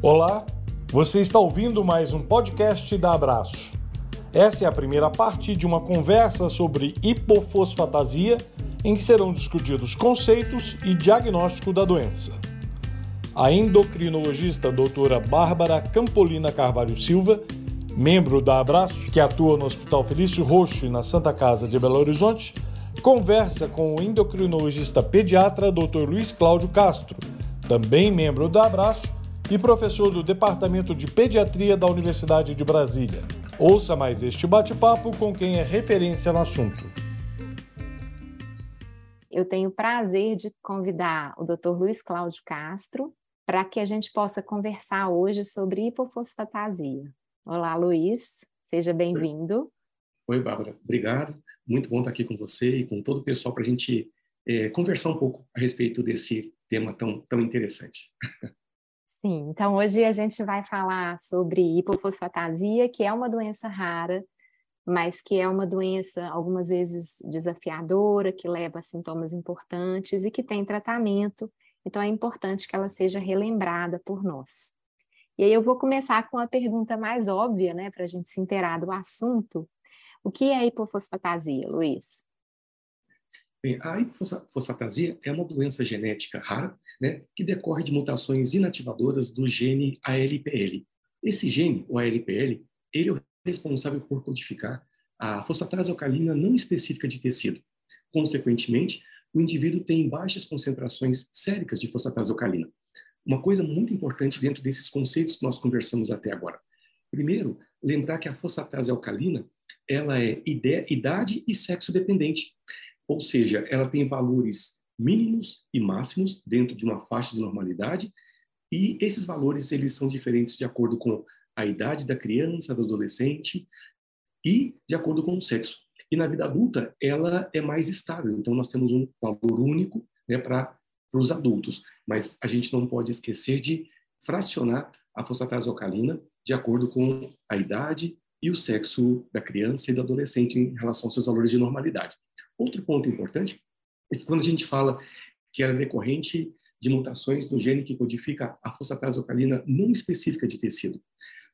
Olá, você está ouvindo mais um podcast da Abraço. Essa é a primeira parte de uma conversa sobre hipofosfatasia, em que serão discutidos conceitos e diagnóstico da doença. A endocrinologista doutora Bárbara Campolina Carvalho Silva, membro da Abraço, que atua no Hospital Felício Roxo na Santa Casa de Belo Horizonte, conversa com o endocrinologista pediatra Dr. Luiz Cláudio Castro, também membro da Abraço e professor do Departamento de Pediatria da Universidade de Brasília. Ouça mais este bate-papo com quem é referência no assunto. Eu tenho o prazer de convidar o Dr. Luiz Cláudio Castro para que a gente possa conversar hoje sobre hipofosfatasia. Olá, Luiz, seja bem-vindo. Oi, Bárbara, obrigado. Muito bom estar aqui com você e com todo o pessoal para a gente é, conversar um pouco a respeito desse tema tão, tão interessante. Sim, então hoje a gente vai falar sobre hipofosfatasia, que é uma doença rara, mas que é uma doença algumas vezes desafiadora, que leva a sintomas importantes e que tem tratamento, então é importante que ela seja relembrada por nós. E aí eu vou começar com a pergunta mais óbvia, né, para a gente se inteirar do assunto. O que é hipofosfatasia, Luiz? Bem, a hipofosfatasia é uma doença genética rara, né, que decorre de mutações inativadoras do gene ALPL. Esse gene, o ALPL, ele é o responsável por codificar a fosfatase alcalina não específica de tecido. Consequentemente, o indivíduo tem baixas concentrações séricas de fosfatase alcalina. Uma coisa muito importante dentro desses conceitos que nós conversamos até agora. Primeiro, lembrar que a fosfatase alcalina ela é idade e sexo dependente. Ou seja, ela tem valores mínimos e máximos dentro de uma faixa de normalidade, e esses valores eles são diferentes de acordo com a idade da criança, do adolescente e de acordo com o sexo. E na vida adulta, ela é mais estável. Então, nós temos um valor único né, para os adultos. Mas a gente não pode esquecer de fracionar a fosfatase alcalina de acordo com a idade e o sexo da criança e do adolescente em relação aos seus valores de normalidade. Outro ponto importante é que quando a gente fala que ela é decorrente de mutações no gene que codifica a fosfatase alcalina não específica de tecido,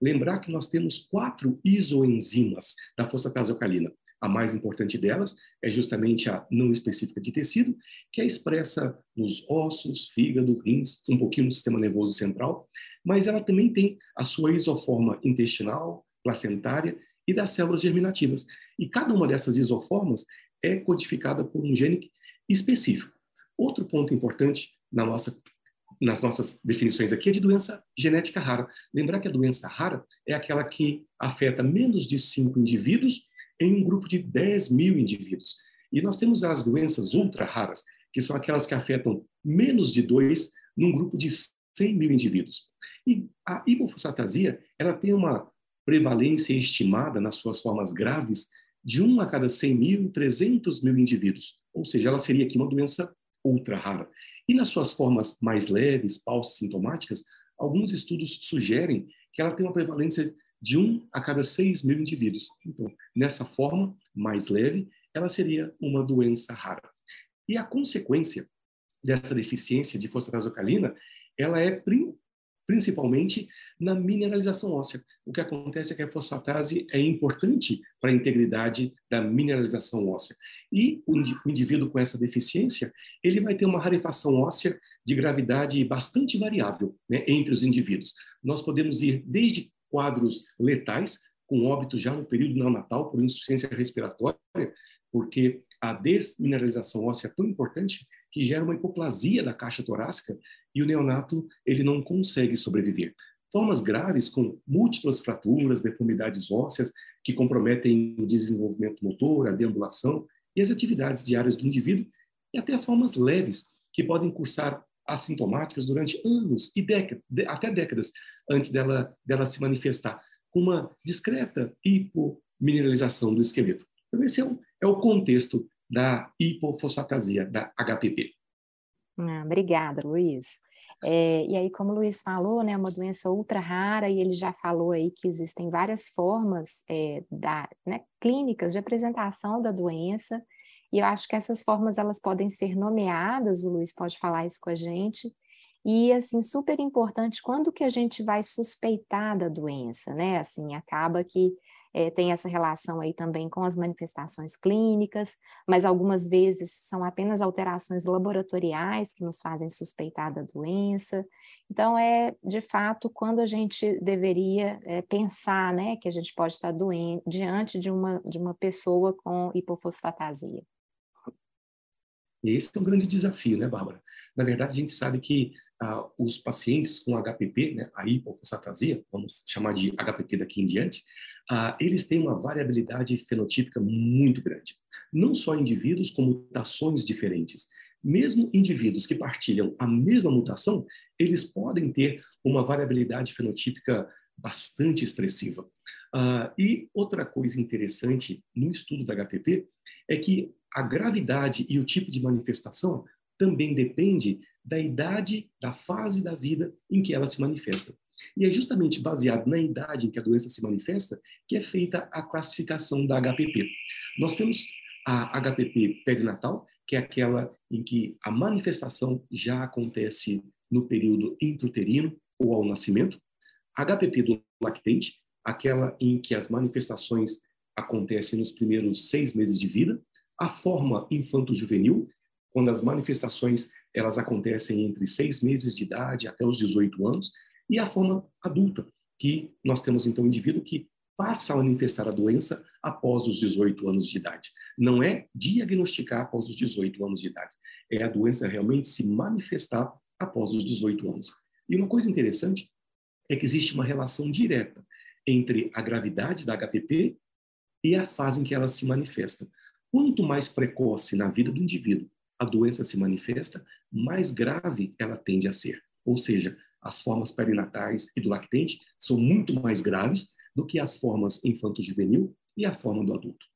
lembrar que nós temos quatro isoenzimas da fosfatase alcalina. A mais importante delas é justamente a não específica de tecido, que é expressa nos ossos, fígado, rins, um pouquinho no sistema nervoso central, mas ela também tem a sua isoforma intestinal, placentária e das células germinativas. E cada uma dessas isoformas é codificada por um gene específico. Outro ponto importante na nossa, nas nossas definições aqui é de doença genética rara. Lembrar que a doença rara é aquela que afeta menos de 5 indivíduos em um grupo de 10 mil indivíduos. E nós temos as doenças ultra raras, que são aquelas que afetam menos de 2 num grupo de 100 mil indivíduos. E a hipofosfatasia, ela tem uma prevalência estimada nas suas formas graves de 1 a cada 100 mil, 300 mil indivíduos. Ou seja, ela seria aqui uma doença ultra rara. E nas suas formas mais leves, sintomáticas, alguns estudos sugerem que ela tem uma prevalência de 1 a cada 6 mil indivíduos. Então, nessa forma mais leve, ela seria uma doença rara. E a consequência dessa deficiência de fosfatase alcalina, ela é principalmente na mineralização óssea. O que acontece é que a fosfatase é importante para a integridade da mineralização óssea. E o indivíduo com essa deficiência, ele vai ter uma rarefação óssea de gravidade bastante variável né, entre os indivíduos. Nós podemos ir desde quadros letais, com óbito já no período neonatal por insuficiência respiratória, porque a desmineralização óssea é tão importante que gera uma hipoplasia da caixa torácica e o neonato ele não consegue sobreviver. Formas graves com múltiplas fraturas, deformidades ósseas que comprometem o desenvolvimento motor, a deambulação e as atividades diárias do indivíduo, e até formas leves que podem cursar assintomáticas durante anos e décadas, até décadas antes dela, dela se manifestar, com uma discreta hipomineralização do esqueleto. Então, esse é o, é o contexto da hipofosfatasia, da HPP. Ah, obrigada, Luiz. É, e aí, como o Luiz falou, né, é uma doença ultra rara, e ele já falou aí que existem várias formas é, da, né, clínicas de apresentação da doença, e eu acho que essas formas elas podem ser nomeadas, o Luiz pode falar isso com a gente, E, assim, super importante, quando que a gente vai suspeitar da doença, né? Assim, acaba que é, tem essa relação aí também com as manifestações clínicas, mas algumas vezes são apenas alterações laboratoriais que nos fazem suspeitar da doença. Então, é de fato quando a gente deveria é, pensar, né, que a gente pode estar doente diante de uma, de uma pessoa com hipofosfatasia. Esse é um grande desafio, né, Bárbara? Na verdade, a gente sabe que ah, os pacientes com HPP, né, a hipofosfatasia, vamos chamar de HPP daqui em diante, ah, eles têm uma variabilidade fenotípica muito grande. Não só indivíduos com mutações diferentes, mesmo indivíduos que partilham a mesma mutação, eles podem ter uma variabilidade fenotípica bastante expressiva. Ah, e outra coisa interessante no estudo da HPP é que a gravidade e o tipo de manifestação também depende da idade, da fase da vida em que ela se manifesta. E é justamente baseado na idade em que a doença se manifesta que é feita a classificação da HPP. Nós temos a HPP perinatal, que é aquela em que a manifestação já acontece no período intrauterino ou ao nascimento. HPP do lactente, aquela em que as manifestações acontecem nos primeiros seis meses de vida a forma infanto-juvenil, quando as manifestações elas acontecem entre seis meses de idade até os 18 anos, e a forma adulta, que nós temos então um indivíduo que passa a manifestar a doença após os 18 anos de idade. Não é diagnosticar após os 18 anos de idade, é a doença realmente se manifestar após os 18 anos. E uma coisa interessante é que existe uma relação direta entre a gravidade da HPP e a fase em que ela se manifesta. Quanto mais precoce na vida do indivíduo a doença se manifesta, mais grave ela tende a ser. Ou seja, as formas perinatais e do lactente são muito mais graves do que as formas infanto-juvenil e a forma do adulto.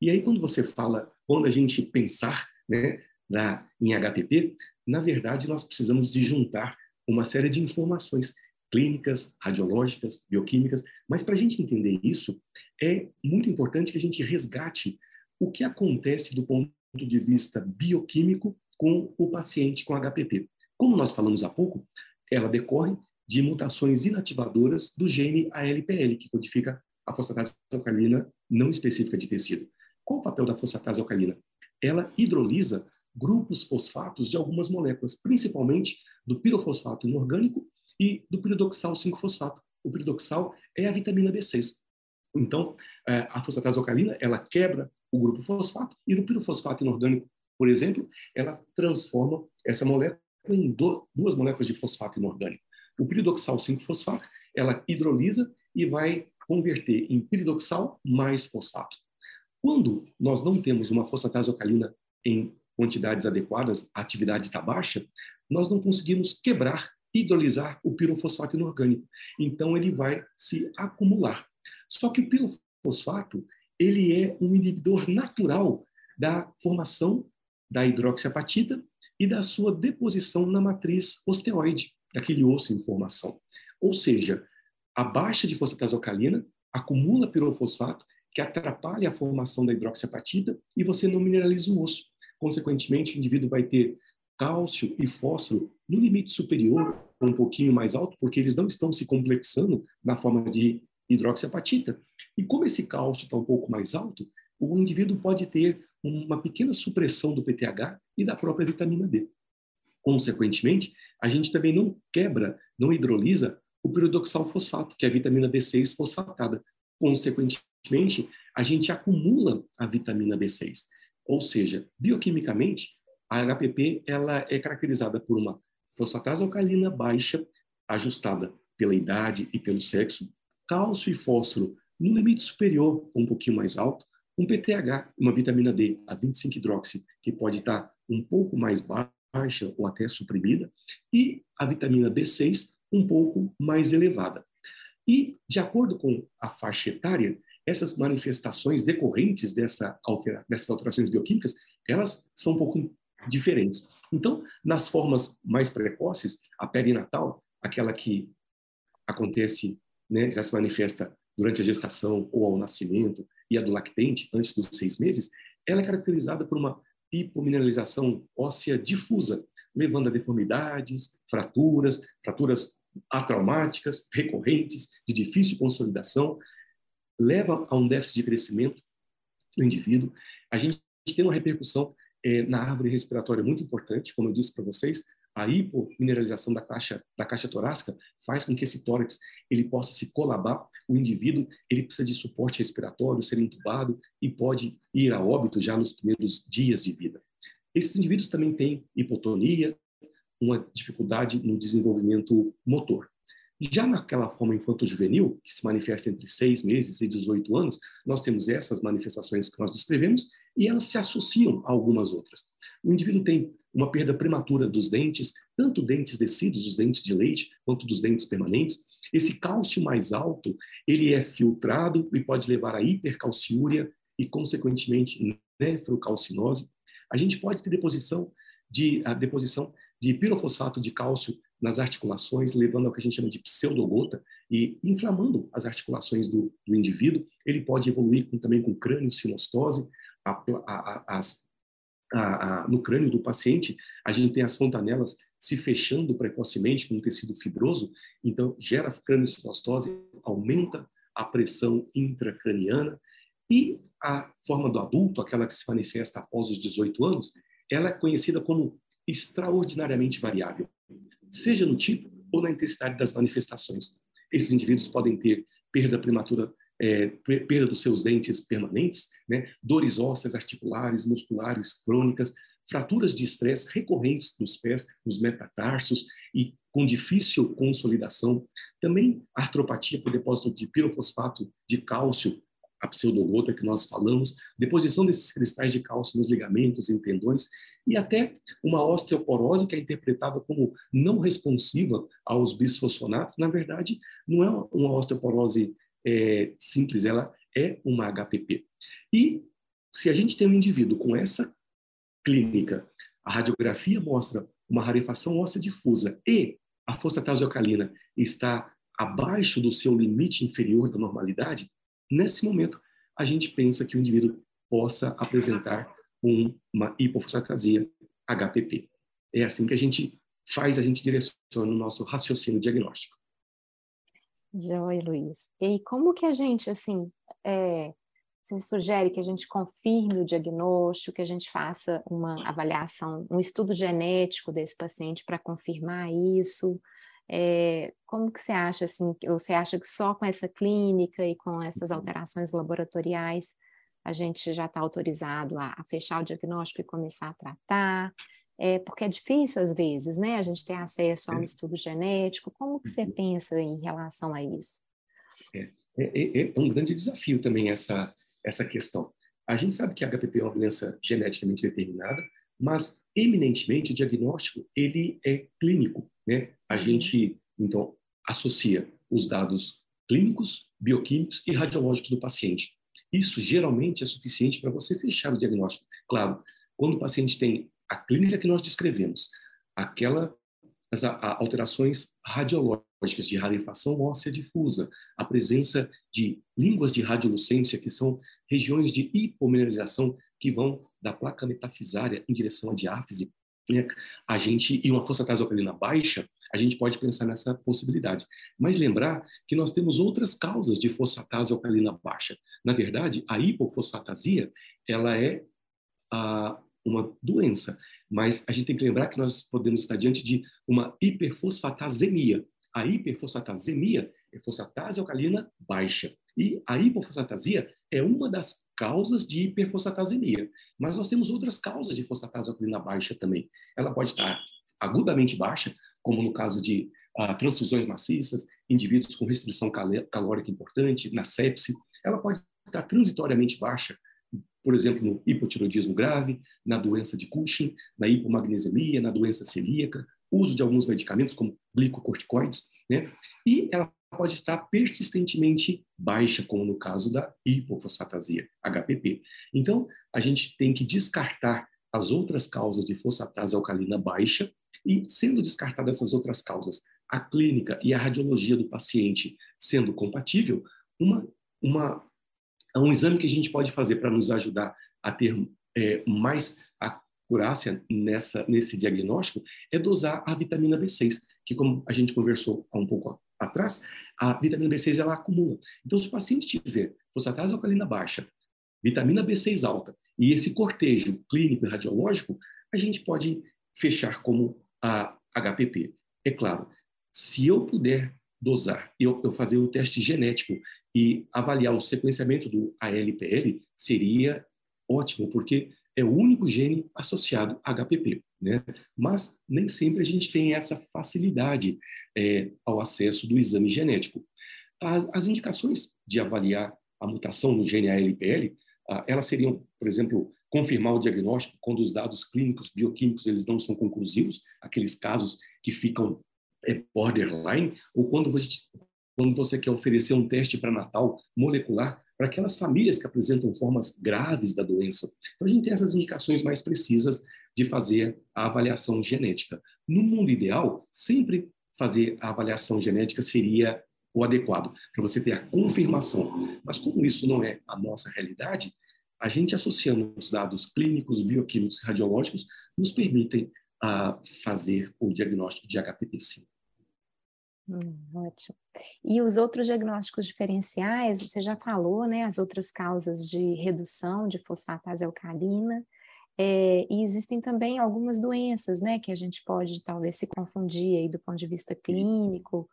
E aí, quando você fala, quando a gente pensar né, na, em HPP, na verdade, nós precisamos de juntar uma série de informações clínicas, radiológicas, bioquímicas, mas para a gente entender isso, é muito importante que a gente resgate o que acontece do ponto de vista bioquímico com o paciente com HPP. Como nós falamos há pouco, ela decorre de mutações inativadoras do gene ALPL, que codifica a fosfatase alcalina não específica de tecido. Qual o papel da fosfatase alcalina? Ela hidrolisa grupos fosfatos de algumas moléculas, principalmente do pirofosfato inorgânico e do piridoxal 5-fosfato. O piridoxal é a vitamina B6. Então, é, a fosfatase alcalina, ela quebra o grupo fosfato e no pirofosfato inorgânico, por exemplo, ela transforma essa molécula em duas moléculas de fosfato inorgânico. O piridoxal 5-fosfato, ela hidrolisa e vai converter em piridoxal mais fosfato. Quando nós não temos uma fosfatase alcalina em quantidades adequadas, a atividade está baixa, nós não conseguimos quebrar hidrolisar o pirofosfato inorgânico. Então ele vai se acumular. Só que o pirofosfato, ele é um inibidor natural da formação da hidroxiapatita e da sua deposição na matriz osteoide, daquele osso em formação. Ou seja, a baixa de fosfatase alcalina acumula pirofosfato, que atrapalha a formação da hidroxiapatita e você não mineraliza o osso. Consequentemente, o indivíduo vai ter cálcio e fósforo no limite superior, um pouquinho mais alto, porque eles não estão se complexando na forma de hidroxiapatita. E como esse cálcio está um pouco mais alto, o indivíduo pode ter uma pequena supressão do PTH e da própria vitamina D. Consequentemente, a gente também não quebra, não hidrolisa o piridoxal fosfato, que é a vitamina B6 fosfatada. Consequentemente, a gente acumula a vitamina B6. Ou seja, bioquimicamente, a HPP ela é caracterizada por uma fosfatase alcalina baixa, ajustada pela idade e pelo sexo, cálcio e fósforo no limite superior, um pouquinho mais alto, um PTH, uma vitamina D, a 25-hidroxi, que pode estar um pouco mais baixa ou até suprimida, e a vitamina B6 um pouco mais elevada. E, de acordo com a faixa etária, essas manifestações decorrentes dessa altera dessas alterações bioquímicas, elas são um pouco diferentes. Então, nas formas mais precoces, a perinatal, aquela que acontece, né, já se manifesta durante a gestação ou ao nascimento, e a do lactente, antes dos seis meses, ela é caracterizada por uma hipomineralização óssea difusa, levando a deformidades, fraturas, fraturas atraumáticas, recorrentes, de difícil consolidação, leva a um déficit de crescimento do indivíduo. A gente tem uma repercussão é, na árvore respiratória muito importante, como eu disse para vocês, a hipomineralização da caixa da caixa torácica faz com que esse tórax ele possa se colabar. O indivíduo ele precisa de suporte respiratório, ser entubado e pode ir a óbito já nos primeiros dias de vida. Esses indivíduos também têm hipotonia, uma dificuldade no desenvolvimento motor. Já naquela forma infanto-juvenil, que se manifesta entre seis meses e 18 anos, nós temos essas manifestações que nós descrevemos e elas se associam a algumas outras. O indivíduo tem uma perda prematura dos dentes, tanto dentes descidos, os dentes de leite, quanto dos dentes permanentes. Esse cálcio mais alto, ele é filtrado e pode levar a hipercalciúria e, consequentemente, nefrocalcinose. A gente pode ter deposição de, a deposição de pirofosfato de cálcio nas articulações, levando ao que a gente chama de pseudogota e inflamando as articulações do, do indivíduo. Ele pode evoluir com, também com crânio sinostose. A, a, a, no crânio do paciente, a gente tem as fontanelas se fechando precocemente com um tecido fibroso, então gera crânio sinostose, aumenta a pressão intracraniana e a forma do adulto, aquela que se manifesta após os 18 anos, ela é conhecida como extraordinariamente variável, seja no tipo ou na intensidade das manifestações. Esses indivíduos podem ter perda prematura, é, perda dos seus dentes permanentes, né? dores ósseas, articulares, musculares, crônicas, fraturas de estresse recorrentes nos pés, nos metatarsos e com difícil consolidação. Também artropatia por depósito de pirofosfato de cálcio a pseudogota que nós falamos, deposição desses cristais de cálcio nos ligamentos e tendões, e até uma osteoporose que é interpretada como não responsiva aos bisfosfonatos. Na verdade, não é uma osteoporose é, simples, ela é uma HPP. E se a gente tem um indivíduo com essa clínica, a radiografia mostra uma rarefação óssea difusa e a fosfatase alcalina está abaixo do seu limite inferior da normalidade, Nesse momento, a gente pensa que o indivíduo possa apresentar uma hipofosfatasia HPP. É assim que a gente faz, a gente direciona o nosso raciocínio diagnóstico. Joia, Luiz. E como que a gente, assim, é, você sugere que a gente confirme o diagnóstico, que a gente faça uma avaliação, um estudo genético desse paciente para confirmar isso? É, como que você acha, assim, ou você acha que só com essa clínica e com essas uhum. alterações laboratoriais a gente já está autorizado a, a, fechar o diagnóstico e começar a tratar? É, porque é difícil às vezes, né, a gente ter acesso a um estudo genético. Como que você uhum. pensa em relação a isso? É, é, é, é um grande desafio também essa, essa questão. A gente sabe que a HPP é uma doença geneticamente determinada, mas eminentemente o diagnóstico ele é clínico, né? A uhum. gente então associa os dados clínicos, bioquímicos e radiológicos do paciente. Isso geralmente é suficiente para você fechar o diagnóstico. Claro, quando o paciente tem a clínica que nós descrevemos, aquela as alterações radiológicas de rarefação óssea difusa, a presença de línguas de radiolucência, que são regiões de hipomineralização que vão da placa metafisária em direção à diáfise, a gente e uma força alcalina baixa, a gente pode pensar nessa possibilidade. Mas lembrar que nós temos outras causas de fosfatase alcalina baixa. Na verdade, a hipofosfatasia, ela é a, uma doença, mas a gente tem que lembrar que nós podemos estar diante de uma hiperfosfatasemia. A hiperfosfatasemia é fosfatase alcalina baixa. E a hipofosfatasia é uma das causas de hiperfosfatasemia. Mas nós temos outras causas de fosfatase alcalina baixa também. Ela pode estar agudamente baixa, como no caso de uh, transfusões maciças, indivíduos com restrição calórica importante, na sepse. Ela pode estar transitoriamente baixa, por exemplo, no hipotiroidismo grave, na doença de Cushing, na hipomagnesemia, na doença celíaca, uso de alguns medicamentos como glicocorticoides, né? E ela pode estar persistentemente baixa, como no caso da hipofosfatasia, HPP. Então, a gente tem que descartar as outras causas de fosfatase alcalina baixa e, sendo descartadas essas outras causas, a clínica e a radiologia do paciente sendo compatível, uma, uma, um exame que a gente pode fazer para nos ajudar a ter é, mais acurácia nessa, nesse diagnóstico é dosar a vitamina B6, que como a gente conversou há um pouco atrás, a vitamina B6 ela acumula. Então, se o paciente tiver fosfatase alcalina baixa, vitamina B6 alta e esse cortejo clínico e radiológico, a gente pode fechar como a HPP. É claro, se eu puder dosar, eu, eu fazer o teste genético e avaliar o sequenciamento do ALPL, seria ótimo, porque é o único gene associado a HPP. Né? Mas nem sempre a gente tem essa facilidade é, ao acesso do exame genético. As, as, indicações de avaliar a mutação no gene ALPL, ah, elas seriam, por exemplo, confirmar o diagnóstico quando os dados clínicos, bioquímicos, eles não são conclusivos, aqueles casos que ficam é, borderline, ou quando você, quando você quer oferecer um teste para natal molecular para aquelas famílias que apresentam formas graves da doença. Então, a gente tem essas indicações mais precisas de fazer a avaliação genética. No mundo ideal, sempre fazer a avaliação genética seria o adequado, para você ter a confirmação. Mas como isso não é a nossa realidade, a gente associando os dados clínicos, bioquímicos e radiológicos nos permitem uh, fazer o diagnóstico de HPT-C. Hum, ótimo. E os outros diagnósticos diferenciais, você já falou, né? As outras causas de redução de fosfatase alcalina. É, e existem também algumas doenças, né? Que a gente pode talvez se confundir aí do ponto de vista clínico.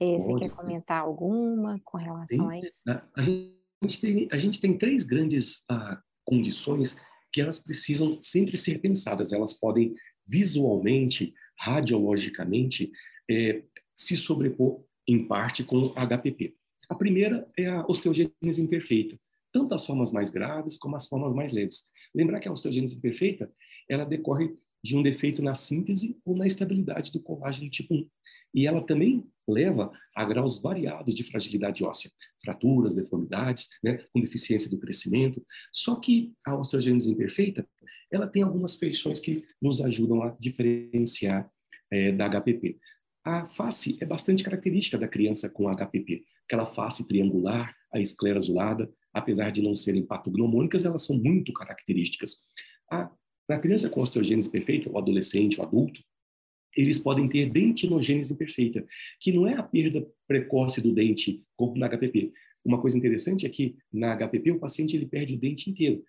É, você quer comentar alguma com relação Sim. a isso? A gente tem, a gente tem três grandes ah, condições que elas precisam sempre ser pensadas. Elas podem visualmente, radiologicamente, é, se sobrepor em parte com HPP. A primeira é a osteogênese imperfeita, tanto as formas mais graves como as formas mais leves. Lembrar que a osteogênese imperfeita, ela decorre de um defeito na síntese ou na estabilidade do colágeno tipo 1. E ela também leva a graus variados de fragilidade óssea, fraturas, deformidades, né, com deficiência do crescimento. Só que a osteogênese imperfeita, ela tem algumas feições que nos ajudam a diferenciar é, da HPP. A face é bastante característica da criança com HPP. Aquela face triangular, a esclera azulada, apesar de não serem patognomônicas, elas são muito características. A, na criança com osteogênese perfeita, o adolescente, o adulto, eles podem ter dentinogênese imperfeita, que não é a perda precoce do dente, como na HPP. Uma coisa interessante é que na HPP o paciente ele perde o dente inteiro,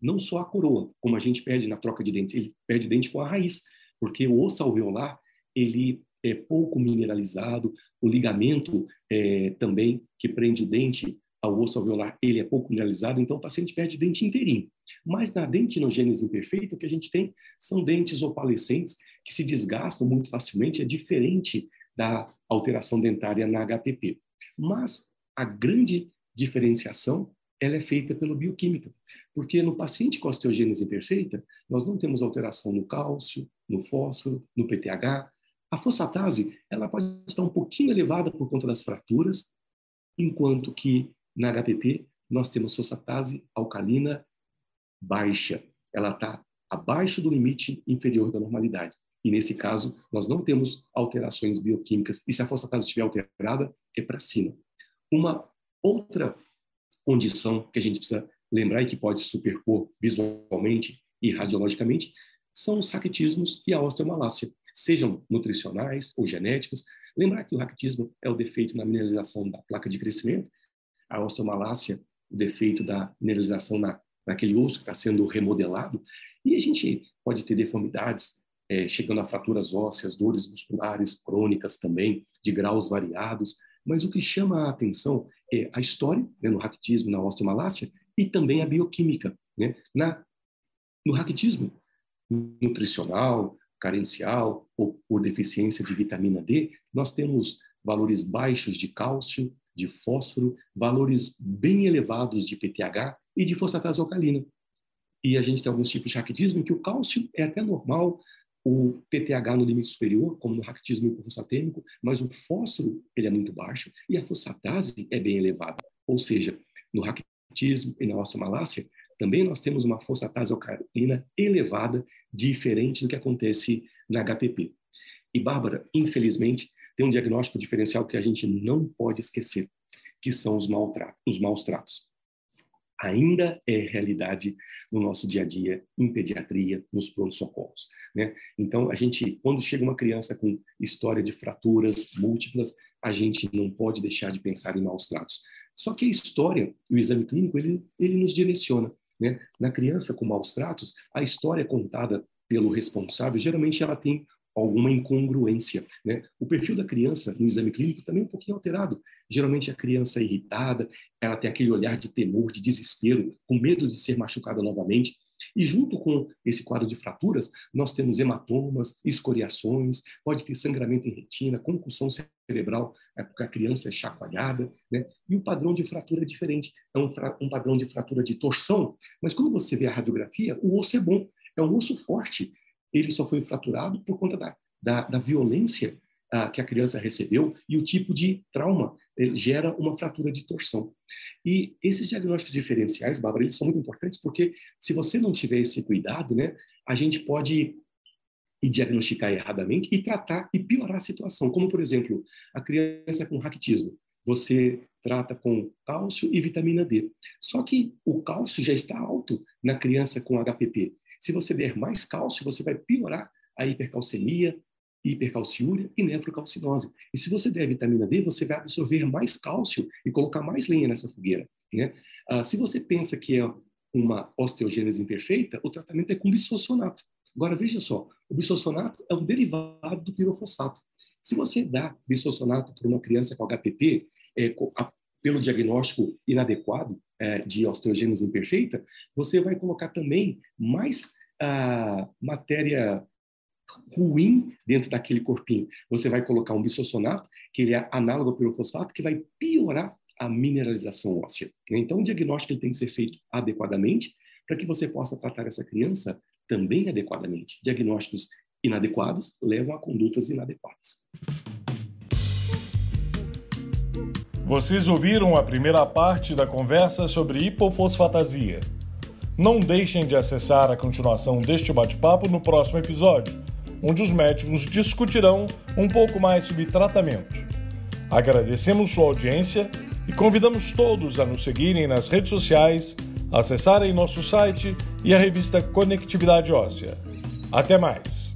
não só a coroa, como a gente perde na troca de dentes, ele perde o dente com a raiz, porque o osso alveolar ele é pouco mineralizado, o ligamento é, também que prende o dente ao osso alveolar, ele é pouco mineralizado, então o paciente perde dente inteirinho. Mas na dentinogênese imperfeita, o que a gente tem são dentes opalescentes que se desgastam muito facilmente, é diferente da alteração dentária na HPP. Mas a grande diferenciação ela é feita pela bioquímica, porque no paciente com osteogênese imperfeita, nós não temos alteração no cálcio, no fósforo, no PTH, a fosfatase ela pode estar um pouquinho elevada por conta das fraturas, enquanto que na HPP nós temos fosfatase alcalina baixa. Ela está abaixo do limite inferior da normalidade. E nesse caso, nós não temos alterações bioquímicas. E se a fosfatase estiver alterada, é para cima. Uma outra condição que a gente precisa lembrar e que pode superpor visualmente e radiologicamente são os raquitismos e a osteomalácia sejam nutricionais ou genéticos. Lembrar que o raquitismo é o defeito na mineralização da placa de crescimento, a osteomalácia, o defeito da mineralização na, naquele osso que está sendo remodelado, e a gente pode ter deformidades é, chegando a fraturas ósseas, dores musculares crônicas também, de graus variados, mas o que chama a atenção é a história, né, no raquitismo, na osteomalácia, e também a bioquímica. Né? Na, no raquitismo nutricional, carencial ou por deficiência de vitamina D, nós temos valores baixos de cálcio, de fósforo, valores bem elevados de PTH e de fosfatase alcalina. E a gente tem alguns tipos de raquitismo em que o cálcio é até normal, o PTH no limite superior, como no raquitismo hipofosfatêmico, mas o fósforo ele é muito baixo e a fosfatase é bem elevada. Ou seja, no raquitismo e na osteomalácia, também nós temos uma fosfatase alcalina elevada, diferente do que acontece na HPP. E, Bárbara, infelizmente, tem um diagnóstico diferencial que a gente não pode esquecer, que são os, maltratos, os maus tratos. ainda é realidade no nosso dia a dia, em pediatria, nos pronto-socorros. Né? Então, a gente, quando chega uma criança com história de fraturas múltiplas, a gente não pode deixar de pensar em maus tratos. Só que a história, o exame clínico, ele, ele nos direciona. Né? Na criança com maus tratos, a história contada pelo responsável, geralmente ela tem alguma incongruência. Né? O perfil da criança no exame clínico também é um pouquinho alterado. Geralmente a criança é irritada, ela tem aquele olhar de temor, de desespero, com medo de ser machucada novamente. E junto com esse quadro de fraturas, nós temos hematomas, escoriações, pode ter sangramento em retina, concussão cerebral, é porque a criança é chacoalhada, né? E o padrão de fratura é diferente, é um, um padrão de fratura de torção, mas quando você vê a radiografia, o osso é bom, é um osso forte, ele só foi fraturado por conta da, da, da violência que a criança recebeu e o tipo de trauma gera uma fratura de torção. E esses diagnósticos diferenciais, Bárbara, eles são muito importantes porque se você não tiver esse cuidado, né, a gente pode diagnosticar erradamente e tratar e piorar a situação. Como, por exemplo, a criança com raquitismo. Você trata com cálcio e vitamina D. Só que o cálcio já está alto na criança com HPP. Se você der mais cálcio, você vai piorar a hipercalcemia, hipercalciúria e nefrocalcinose. E se você der vitamina D, você vai absorver mais cálcio e colocar mais lenha nessa fogueira. Né? Ah, se você pensa que é uma osteogênese imperfeita, o tratamento é com bisfosfonato. Agora, veja só, o bisfosfonato é um derivado do pirofosfato. Se você dá bisfosfonato para uma criança com HPP, é, a, pelo diagnóstico inadequado é, de osteogênese imperfeita, você vai colocar também mais ah, matéria ruim dentro daquele corpinho. Você vai colocar um bisfosfonato, que ele é análogo ao pirofosfato, que vai piorar a mineralização óssea. Então, o diagnóstico ele tem que ser feito adequadamente para que você possa tratar essa criança também adequadamente. Diagnósticos inadequados levam a condutas inadequadas. Vocês ouviram a primeira parte da conversa sobre hipofosfatasia. Não deixem de acessar a continuação deste bate-papo no próximo episódio onde os médicos discutirão um pouco mais sobre tratamento. Agradecemos sua audiência e convidamos todos a nos seguirem nas redes sociais, acessarem nosso site e a revista Conectividade Óssea. Até mais!